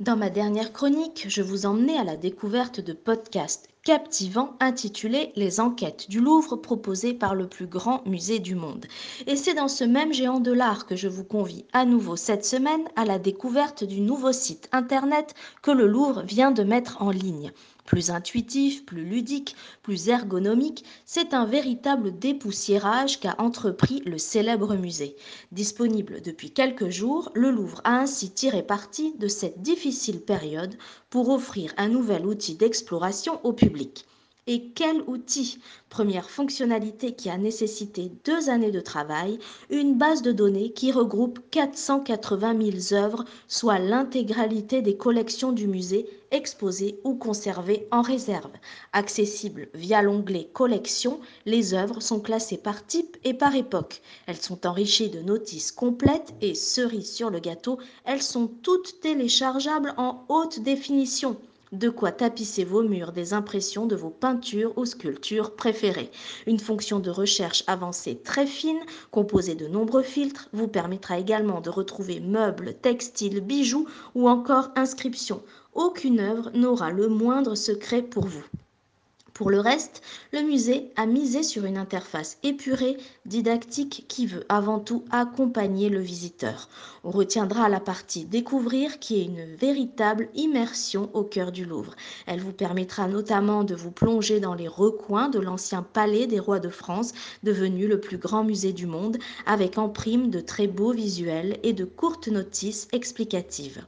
Dans ma dernière chronique, je vous emmenais à la découverte de podcasts captivants intitulés Les enquêtes du Louvre proposées par le plus grand musée du monde. Et c'est dans ce même géant de l'art que je vous convie à nouveau cette semaine à la découverte du nouveau site internet que le Louvre vient de mettre en ligne. Plus intuitif, plus ludique, plus ergonomique, c'est un véritable dépoussiérage qu'a entrepris le célèbre musée. Disponible depuis quelques jours, le Louvre a ainsi tiré parti de cette difficile période pour offrir un nouvel outil d'exploration au public. Et quel outil? Première fonctionnalité qui a nécessité deux années de travail, une base de données qui regroupe 480 000 œuvres, soit l'intégralité des collections du musée exposées ou conservées en réserve. Accessible via l'onglet Collections, les œuvres sont classées par type et par époque. Elles sont enrichies de notices complètes et, cerise sur le gâteau, elles sont toutes téléchargeables en haute définition. De quoi tapisser vos murs des impressions de vos peintures ou sculptures préférées. Une fonction de recherche avancée très fine, composée de nombreux filtres, vous permettra également de retrouver meubles, textiles, bijoux ou encore inscriptions. Aucune œuvre n'aura le moindre secret pour vous. Pour le reste, le musée a misé sur une interface épurée, didactique, qui veut avant tout accompagner le visiteur. On retiendra la partie découvrir qui est une véritable immersion au cœur du Louvre. Elle vous permettra notamment de vous plonger dans les recoins de l'ancien palais des rois de France, devenu le plus grand musée du monde, avec en prime de très beaux visuels et de courtes notices explicatives.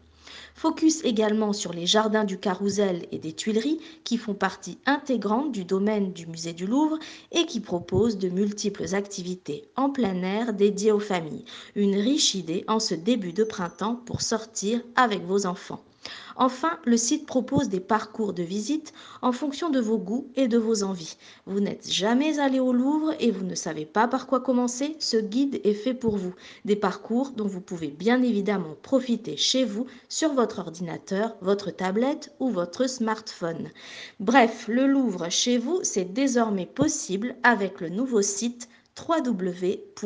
Focus également sur les jardins du Carrousel et des Tuileries qui font partie intégrante du domaine du musée du Louvre et qui proposent de multiples activités en plein air dédiées aux familles. Une riche idée en ce début de printemps pour sortir avec vos enfants. Enfin, le site propose des parcours de visite en fonction de vos goûts et de vos envies. Vous n'êtes jamais allé au Louvre et vous ne savez pas par quoi commencer, ce guide est fait pour vous. Des parcours dont vous pouvez bien évidemment profiter chez vous sur votre ordinateur, votre tablette ou votre smartphone. Bref, le Louvre chez vous, c'est désormais possible avec le nouveau site www.louvre.fr.